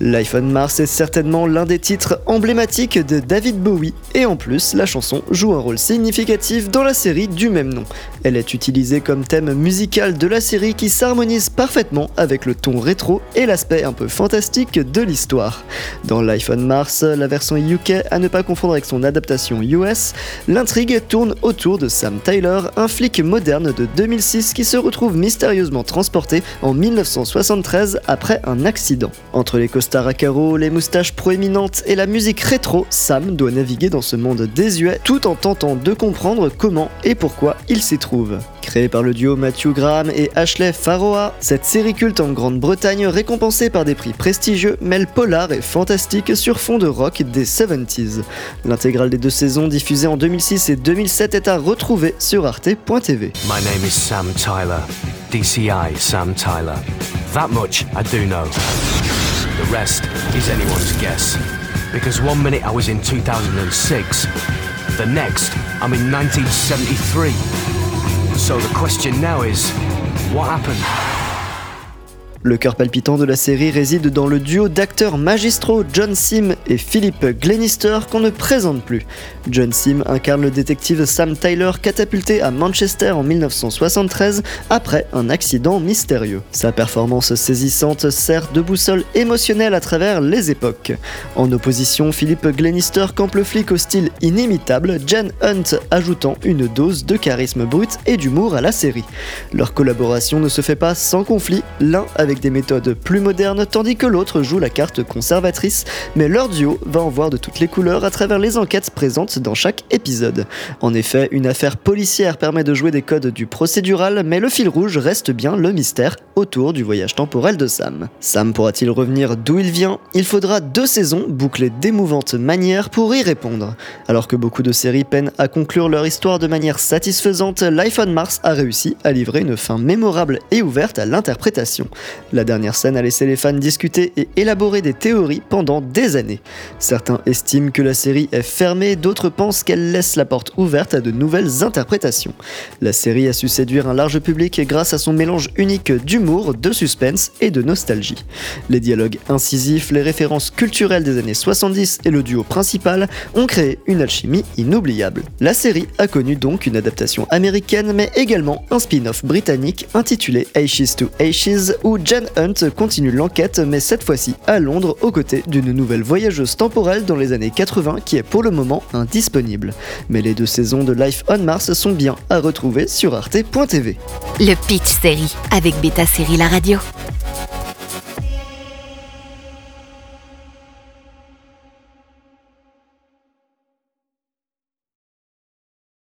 L'iPhone Mars est certainement l'un des titres emblématiques de David Bowie et en plus la chanson joue un rôle significatif dans la série du même nom. Elle est utilisée comme thème musical de la série qui s'harmonise parfaitement avec le ton rétro et l'aspect un peu fantastique de l'histoire. Dans l'iPhone Mars, la version UK à ne pas confondre avec son adaptation US, l'intrigue tourne autour de Sam Tyler, un flic moderne de 2006 qui se retrouve mystérieusement transporté en 1973 après un accident. Entre les Star à carreaux, les moustaches proéminentes et la musique rétro, Sam doit naviguer dans ce monde désuet tout en tentant de comprendre comment et pourquoi il s'y trouve. Créée par le duo Matthew Graham et Ashley Faroa, cette série culte en Grande-Bretagne récompensée par des prix prestigieux mêle polar et fantastique sur fond de rock des 70s. L'intégrale des deux saisons diffusées en 2006 et 2007 est à retrouver sur arte.tv. My name is Sam Tyler, DCI Sam Tyler. That much I do know. Rest is anyone's guess. Because one minute I was in 2006, the next I'm in 1973. So the question now is, what happened? Le cœur palpitant de la série réside dans le duo d'acteurs magistraux John Sim et Philip Glenister qu'on ne présente plus. John Sim incarne le détective Sam Tyler catapulté à Manchester en 1973 après un accident mystérieux. Sa performance saisissante sert de boussole émotionnelle à travers les époques. En opposition, Philip Glenister campe le flic au style inimitable, Jen Hunt ajoutant une dose de charisme brut et d'humour à la série. Leur collaboration ne se fait pas sans conflit, l'un avec des méthodes plus modernes, tandis que l'autre joue la carte conservatrice, mais leur duo va en voir de toutes les couleurs à travers les enquêtes présentes dans chaque épisode. En effet, une affaire policière permet de jouer des codes du procédural, mais le fil rouge reste bien le mystère autour du voyage temporel de Sam. Sam pourra-t-il revenir d'où il vient? Il faudra deux saisons bouclées d'émouvantes manières pour y répondre. Alors que beaucoup de séries peinent à conclure leur histoire de manière satisfaisante, l'iPhone Mars a réussi à livrer une fin mémorable et ouverte à l'interprétation. La dernière scène a laissé les fans discuter et élaborer des théories pendant des années. Certains estiment que la série est fermée, d'autres pensent qu'elle laisse la porte ouverte à de nouvelles interprétations. La série a su séduire un large public grâce à son mélange unique d'humour, de suspense et de nostalgie. Les dialogues incisifs, les références culturelles des années 70 et le duo principal ont créé une alchimie inoubliable. La série a connu donc une adaptation américaine mais également un spin-off britannique intitulé Ashes to Ashes où Jen Hunt continue l'enquête, mais cette fois-ci à Londres, aux côtés d'une nouvelle voyageuse temporelle dans les années 80 qui est pour le moment indisponible. Mais les deux saisons de Life on Mars sont bien à retrouver sur arte.tv. Le Pitch Série avec Beta Série La Radio.